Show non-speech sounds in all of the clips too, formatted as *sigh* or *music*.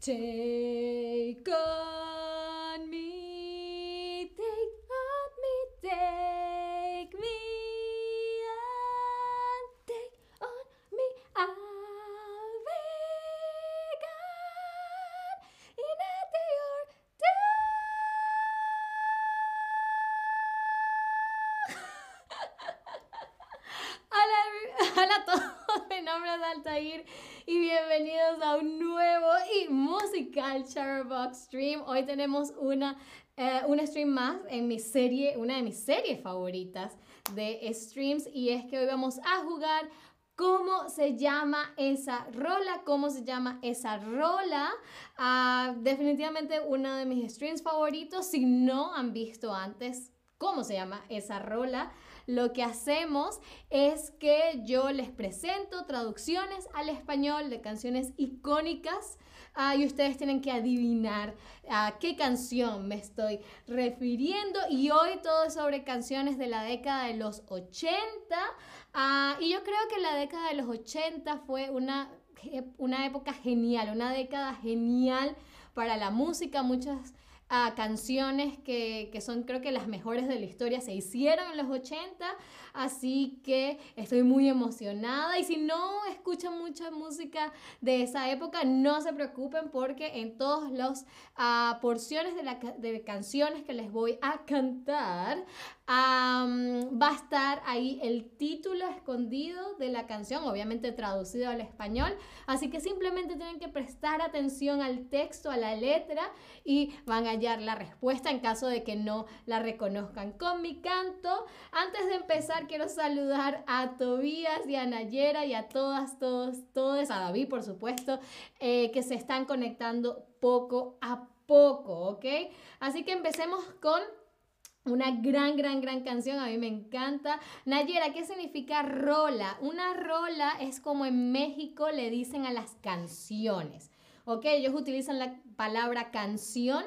Take on musical Charbox Stream. Hoy tenemos una, eh, un stream más en mi serie, una de mis series favoritas de streams y es que hoy vamos a jugar cómo se llama esa rola, cómo se llama esa rola. Ah, definitivamente uno de mis streams favoritos. Si no han visto antes cómo se llama esa rola, lo que hacemos es que yo les presento traducciones al español de canciones icónicas ah, y ustedes tienen que adivinar a qué canción me estoy refiriendo. Y hoy todo es sobre canciones de la década de los 80. Ah, y yo creo que la década de los 80 fue una, una época genial, una década genial para la música. Muchas canciones que, que, son creo que las mejores de la historia. Se hicieron en los 80, así que estoy muy emocionada. Y si no escuchan mucha música de esa época, no se preocupen porque en todas las uh, porciones de, la, de canciones que les voy a cantar, va a estar ahí el título escondido de la canción, obviamente traducido al español. Así que simplemente tienen que prestar atención al texto, a la letra y van a hallar la respuesta en caso de que no la reconozcan con mi canto. Antes de empezar, quiero saludar a Tobías y a Nayera y a todas, todos, todos, a David, por supuesto, eh, que se están conectando poco a poco, ¿ok? Así que empecemos con una gran, gran, gran canción, a mí me encanta. Nayera, ¿qué significa rola? Una rola es como en México le dicen a las canciones. ¿Ok? Ellos utilizan la palabra canción,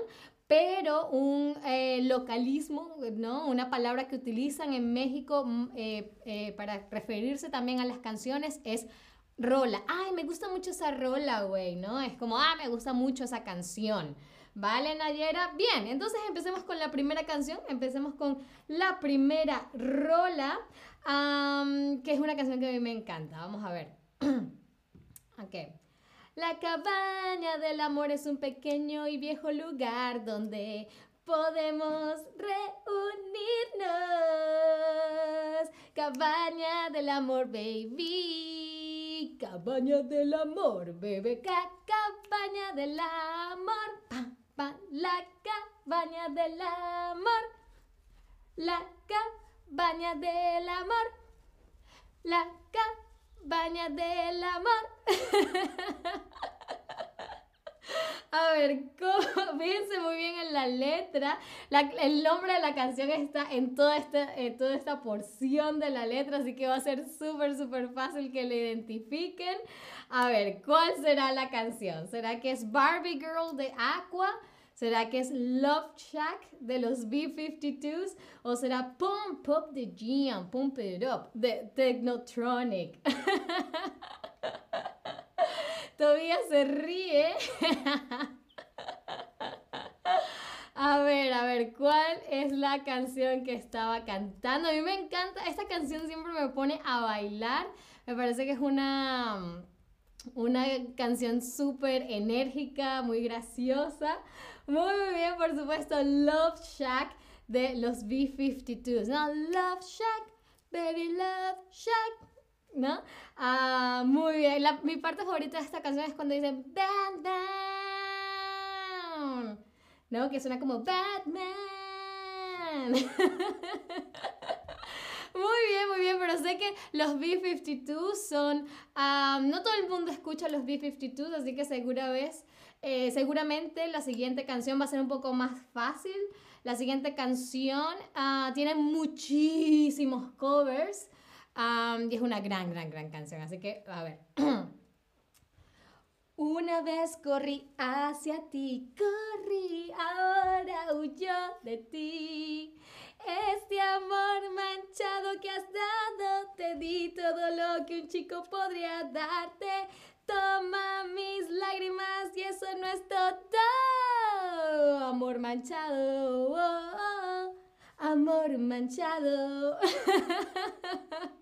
pero un eh, localismo, ¿no? Una palabra que utilizan en México mm, eh, eh, para referirse también a las canciones es rola. Ay, me gusta mucho esa rola, güey, ¿no? Es como, ah, me gusta mucho esa canción. ¿Vale, Nayera? Bien, entonces empecemos con la primera canción. Empecemos con la primera rola, que es una canción que a mí me encanta. Vamos a ver. *clears throat* ok. La cabaña del amor es un pequeño y viejo lugar donde podemos reunirnos. Cabaña del amor, baby. Cabaña del amor, bebé. Cabaña del amor la cabaña del amor, la cabaña del amor, la cabaña del amor. *laughs* A ver, ¿cómo? *laughs* fíjense muy la letra. el nombre de la canción está en toda, esta, en toda esta porción de la letra, así que va a ser súper, súper fácil que la identifiquen. A ver, ¿cuál será la canción? ¿Será que es Barbie Girl de Aqua? ¿Será que es Love Shack de los B-52s? ¿O será Pump Up the Jam, Pump It Up de Technotronic? *laughs* Todavía se ríe. *laughs* A ver, a ver, ¿cuál es la canción que estaba cantando? A mí me encanta, esta canción siempre me pone a bailar. Me parece que es una, una canción súper enérgica, muy graciosa. Muy, bien, por supuesto, Love Shack de los B-52s. ¿no? Love Shack, baby, Love Shack. ¿No? Ah, muy bien. mi parte favorita de esta canción es cuando dicen Band Down. ¿No? Que suena como Batman. *laughs* Muy bien, muy bien, pero sé que los B-52 son... Ah, no todo el mundo escucha los B-52, así que segura eh, seguramente la siguiente canción va a ser un poco más fácil. La siguiente canción uh, tiene muchísimos covers y es una gran, gran, gran canción. Así que, a ver. *clears throat* Una vez corrí hacia ti, corrí, ahora huyó de ti. Este amor manchado que has dado, te di todo lo que un chico podría darte. Toma mis lágrimas y eso no es todo. Amor manchado. Oh, oh, oh. amor manchado. *laughs*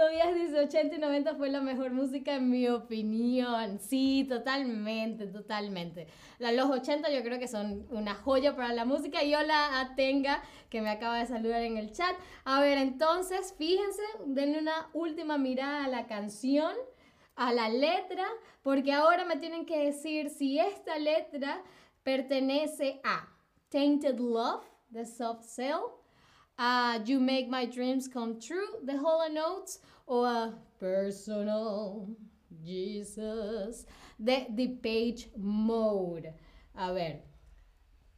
Todavía dice 80 y 90 fue la mejor música en mi opinión. Sí, totalmente, totalmente. Los 80 yo creo que son una joya para la música. Y hola a Tenga, que me acaba de saludar en el chat. A ver, entonces, fíjense, denle una última mirada a la canción, a la letra, porque ahora me tienen que decir si esta letra pertenece a Tainted Love, de Soft Cell, uh, You Make My Dreams Come True, The Hall Notes, o a Personal Jesus, The Page Mode. A ver.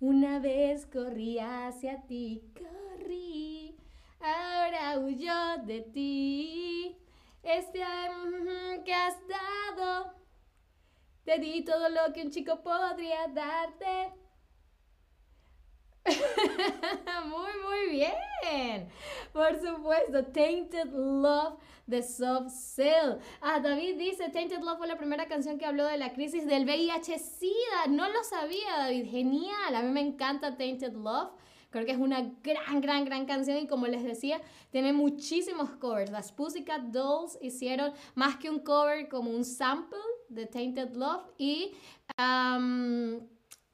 Una vez corrí hacia ti, corrí, ahora huyó de ti. Este mm, que has dado, te di todo lo que un chico podría darte. *laughs* Por supuesto, Tainted Love de Soft Cell. Ah, David dice, Tainted Love fue la primera canción que habló de la crisis del VIH-Sida. No lo sabía, David. Genial. A mí me encanta Tainted Love. Creo que es una gran, gran, gran canción y como les decía, tiene muchísimos covers. Las Pussycat Dolls hicieron más que un cover como un sample de Tainted Love y... Um,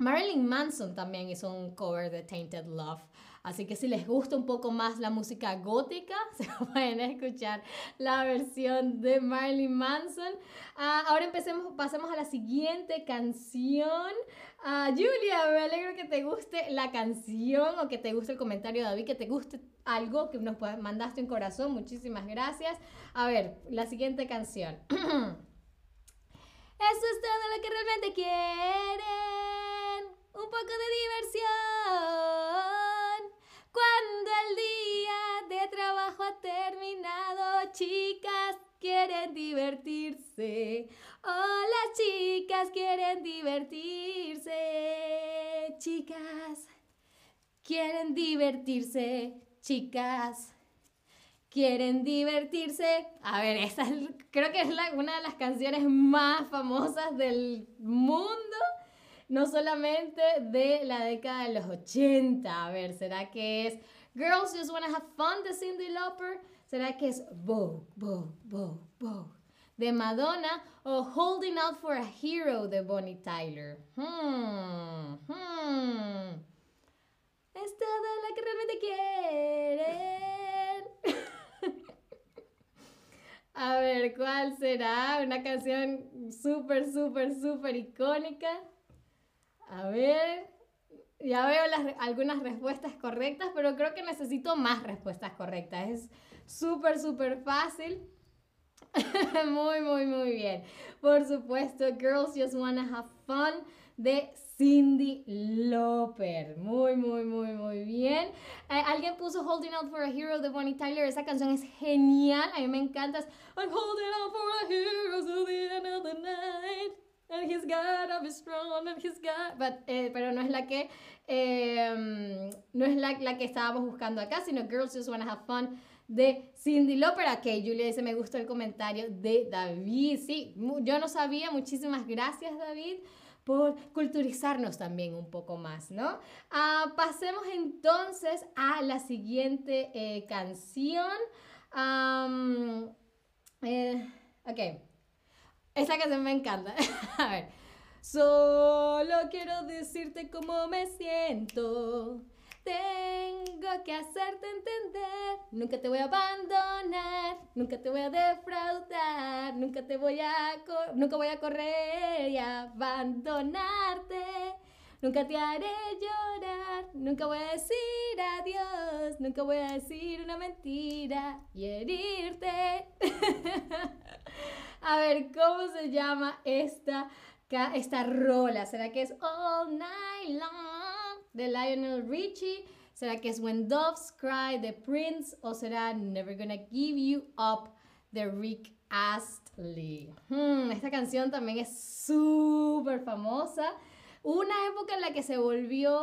Marilyn Manson también hizo un cover de Tainted Love. Así que si les gusta un poco más la música gótica, *laughs* se pueden escuchar la versión de Marilyn Manson. Ah, ahora empecemos, pasemos a la siguiente canción. Uh, Julia, me alegro que te guste la canción o que te guste el comentario de David, que te guste algo que nos mandaste un corazón. Muchísimas gracias. A ver, la siguiente canción. *clears throat* Eso es todo lo que realmente quieren un poco de diversión. Cuando el día de trabajo ha terminado, chicas quieren divertirse. Oh, las chicas quieren divertirse. Chicas quieren divertirse. Chicas quieren divertirse. A ver, esta creo que es una de las canciones más famosas del mundo no solamente de la década de los 80. A ver, ¿será que es Girls Just Wanna Have Fun de Cindy Lauper? ¿Será que es Bo, Bo, Bo, Bo de Madonna o Holding Out for a Hero de Bonnie Tyler? Hmm, hmm. Es toda la que realmente quieren. *laughs* a ver, ¿cuál será? Una canción súper, súper, súper icónica. A ver, ya veo algunas respuestas correctas, pero creo que necesito más respuestas correctas. Es súper, súper fácil. *laughs* muy, muy, muy bien. Por supuesto, Girls Just Wanna Have Fun de Cindy Lauper. Muy, muy, muy, muy bien. Eh, alguien puso Holding Out for a Hero de Bonnie Tyler. Esa canción es genial. A mí me encanta. I'm holding out for a hero to the end of the night. And he's got to be strong, and he's got... But, eh, pero no es la que, eh, no es la, la, que estábamos buscando acá, sino Girls Just Wanna Have Fun de Cindy Lauper. Ok, Julia dice, me gustó el comentario de David. Sí, yo no sabía. Muchísimas gracias, David por culturizarnos también un poco más, ¿no? Uh, pasemos entonces a la siguiente eh, canción. Um, ok. Esta canción me encanta. *laughs* A ver. Solo quiero decirte cómo me siento. Tengo que hacerte entender. Nunca te voy a abandonar. Nunca te voy a defraudar. Nunca te voy a nunca voy a correr y abandonarte. Nunca te haré llorar. Nunca voy a decir adiós. Nunca voy a decir una mentira y herirte. *laughs* A ver, ¿cómo se llama esta, esta rola? ¿Será que es All Night Long de Lionel Richie? ¿Será que es When Doves Cry de Prince? ¿O será Never Gonna Give You Up de Rick Astley? Hmm, esta canción también es súper famosa. Una época en la que se volvió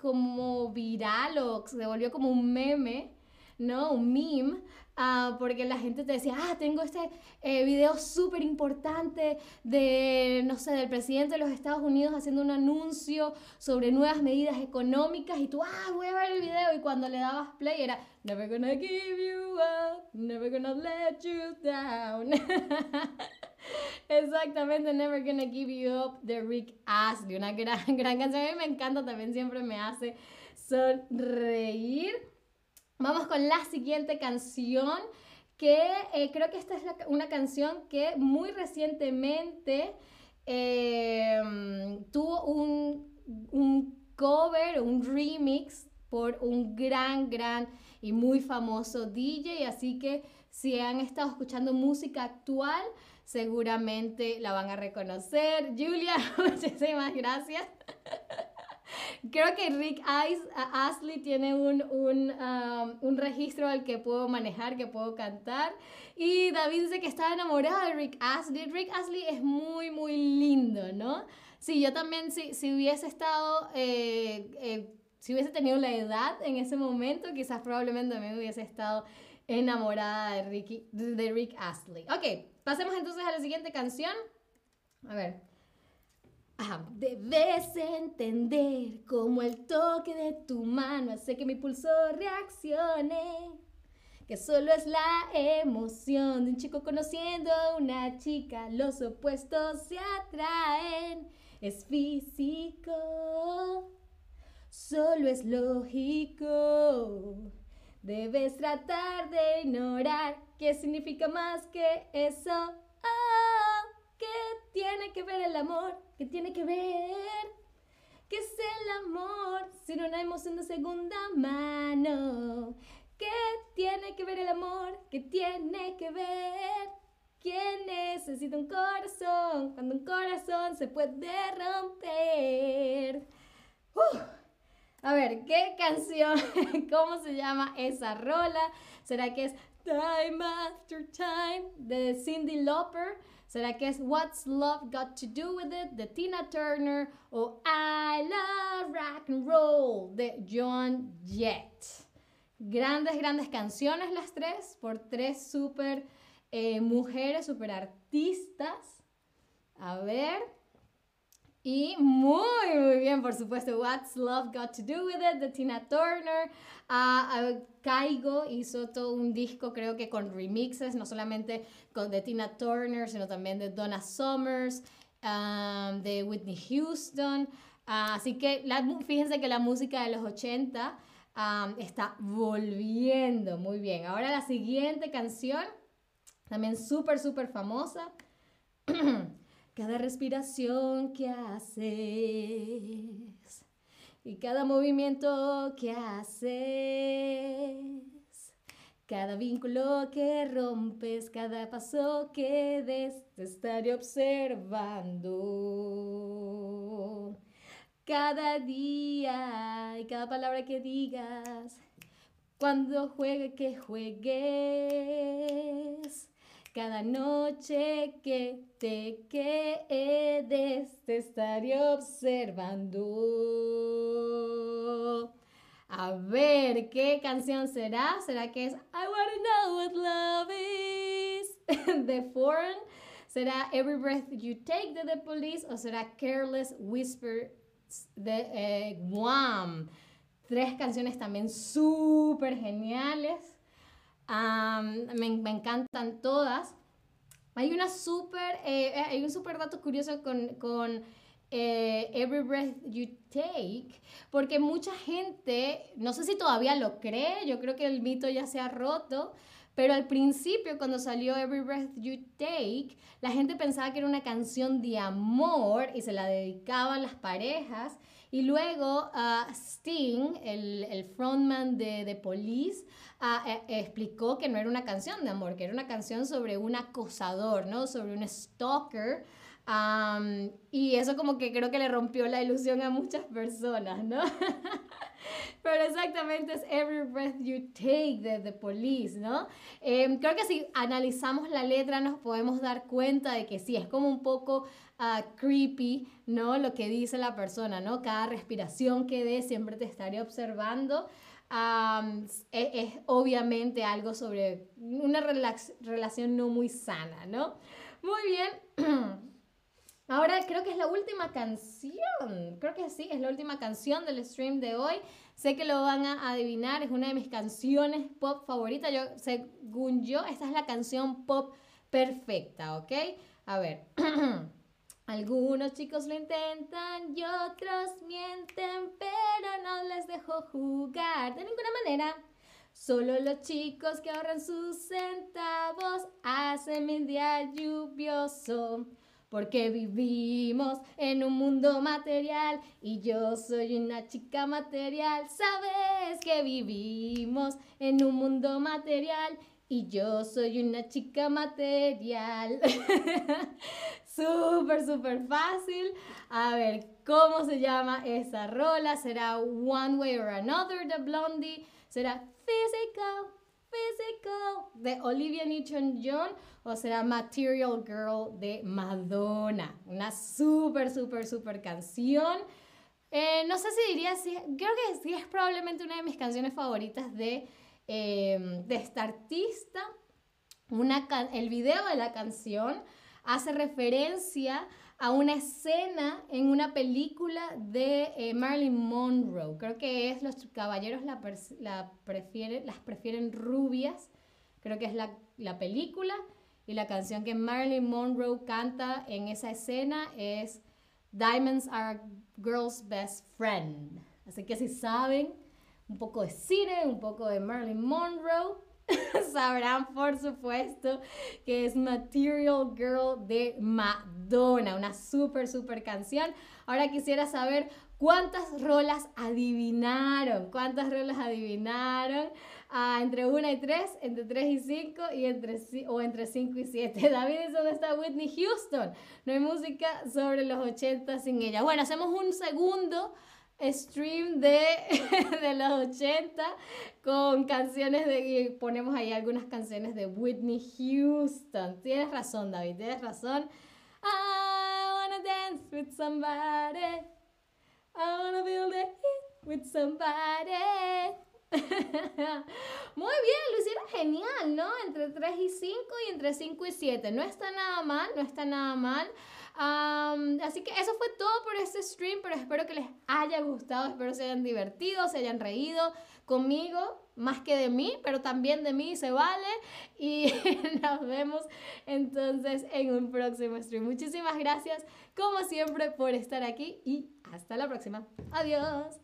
como viral o se volvió como un meme, ¿no? Un meme Ah, porque la gente te decía, ah, tengo este eh, video súper importante de, no sé, del presidente de los Estados Unidos haciendo un anuncio sobre nuevas medidas económicas y tú, ah, voy a ver el video y cuando le dabas play era, never gonna give you up, never gonna let you down. *laughs* Exactamente, Never Gonna Give You Up de Rick Astley, una gran, *laughs* gran canción. A mí me encanta, también siempre me hace sonreír. Vamos con la siguiente canción, que eh, creo que esta es una canción que muy recientemente em, tuvo un, un cover, un remix por un gran, gran y muy famoso DJ. Así que si han estado escuchando música actual, seguramente la van a reconocer. Julia, *laughs* muchísimas gracias. *laughs* Creo que Rick Astley tiene un, un, um, un, registro al que puedo manejar, que puedo cantar. Y David dice que está enamorado de Rick Astley. Rick Astley es muy, muy lindo, ¿no? Sí, yo también, si, si hubiese estado, eh, eh, si hubiese tenido la edad en ese momento, quizás probablemente me hubiese estado enamorada de, Ricky, de Rick Astley. Ok, pasemos entonces a la siguiente canción. A ver. Debes entender cómo el toque de tu mano hace que mi pulso reaccione. Que solo es la emoción de un chico conociendo a una chica. Los opuestos se atraen. Es físico. Solo es lógico. Debes tratar de ignorar qué significa más que eso. Oh, ¿Qué tiene que ver el amor? ¿Qué tiene que ver? ¿Qué es el amor sin una emoción de segunda mano? ¿Qué tiene que ver el amor? ¿Qué tiene que ver? ¿Quién necesita un corazón cuando un corazón se puede romper? Uh, a ver, ¿qué canción? *laughs* ¿Cómo se llama esa rola? ¿Será que es Time After Time de Cindy Lauper? ¿Será que es What's Love Got to Do with It de Tina Turner o I Love Rock and Roll de John Jett? Grandes, grandes canciones las tres por tres super eh, mujeres, super artistas. A ver. Y muy, muy bien, por supuesto, What's Love Got to Do With It de Tina Turner. Uh, Kaigo hizo todo un disco, creo que con remixes, no solamente con, de Tina Turner, sino también de Donna Summers, um, de Whitney Houston. Así que la, fíjense que la música de los 80 um, está volviendo muy bien. Ahora la siguiente canción, también súper, súper famosa. *clears throat* Cada respiración que haces y cada movimiento que haces, cada vínculo que rompes, cada paso que des, te estaré observando. Cada día y cada palabra que digas, cuando juegue que juegues cada noche que te quedes, te estaré observando. A ver, ¿qué canción será? ¿Será que es I Wanna Know What Love Is *laughs* de Foreign? ¿Será Every Breath You Take de The Police? ¿O será Careless Whisper de eh, Guam? Tres canciones también súper geniales me, encantan todas. Hay una super, eh, hay un súper dato curioso con, con eh, Every Breath You Take, porque mucha gente, no sé si todavía lo cree, yo creo que el mito ya se ha roto, pero al principio, cuando salió Every Breath You Take, la gente pensaba que era una canción de amor y se la dedicaban las parejas. Y luego uh, Sting, el, el, frontman de Police, uh, explicó que no era una canción de amor, que era una canción sobre un acosador, ¿no? Sobre un stalker. Um, y eso como que creo que le rompió la ilusión a muchas personas, ¿no? *laughs* Pero exactamente es Every Breath You Take de The Police, ¿no? Em, creo que si analizamos la letra nos podemos dar cuenta de que sí, es como un poco uh, creepy, ¿no? Lo que dice la persona, ¿no? Cada respiración que dé siempre te estaré observando. es, obviamente algo sobre una relación no muy sana, ¿no? Muy bien. *clears throat* Ahora creo que es la última canción. Creo que sí, es la última canción del stream de hoy. Sé que lo van a adivinar, es una de mis canciones pop favoritas. Yo, según yo, esta es la canción pop perfecta, ¿ok? A ver. *clears throat* Algunos chicos lo intentan y otros mienten, pero no les dejo jugar de ninguna manera. Solo los chicos que ahorran sus centavos hacen mi día lluvioso. Porque vivimos en un mundo material y yo soy una chica material. Sabes que vivimos en un mundo material y yo soy una chica material. *laughs* súper, súper fácil. A ver, ¿cómo se llama esa rola? ¿Será One Way or Another de Blondie? ¿Será Physical, De Olivia Newton-John? ¿O será Material Girl de Madonna? Una súper, súper, súper canción. Eh, no sé si diría, si, creo que sí es probablemente una de mis canciones favoritas de Em, de esta artista. Una el video de la canción hace referencia a una escena en una película de eh, Marilyn Monroe. Creo que es Los Caballeros la, la prefieren, las prefieren rubias. Creo que es la, la película. Y la canción que Marilyn Monroe canta en esa escena es Diamonds are girl's best friend. Así que si saben, un poco de cine, un poco de Marilyn Monroe. *laughs* Sabrán, por supuesto, que es Material Girl de Madonna, una súper, súper canción. Ahora quisiera saber cuántas rolas adivinaron, cuántas rolas adivinaron. Ah, entre 1 y 3, entre 3 y 5 y entre, o entre 5 y 7. *laughs* David es está Whitney Houston. No hay música sobre los 80 sin ella. Bueno, hacemos un segundo stream de, *laughs* de los 80 con canciones de, y ponemos ahí algunas canciones de Whitney Houston. Tienes razón, David, tienes razón. I wanna dance with somebody. I wanna build it with somebody. *laughs* Muy bien, lo hicieron genial, ¿no? Entre 3 y 5 y entre 5 y 7. No está nada mal, no está nada mal así que eso fue todo por este stream, pero espero que les haya gustado, espero se hayan divertido, se hayan reído conmigo, más que de mí, pero también de mí se vale. Y *laughs* nos vemos entonces en un próximo stream. Muchísimas gracias, como siempre, por estar aquí y hasta la próxima. Adiós.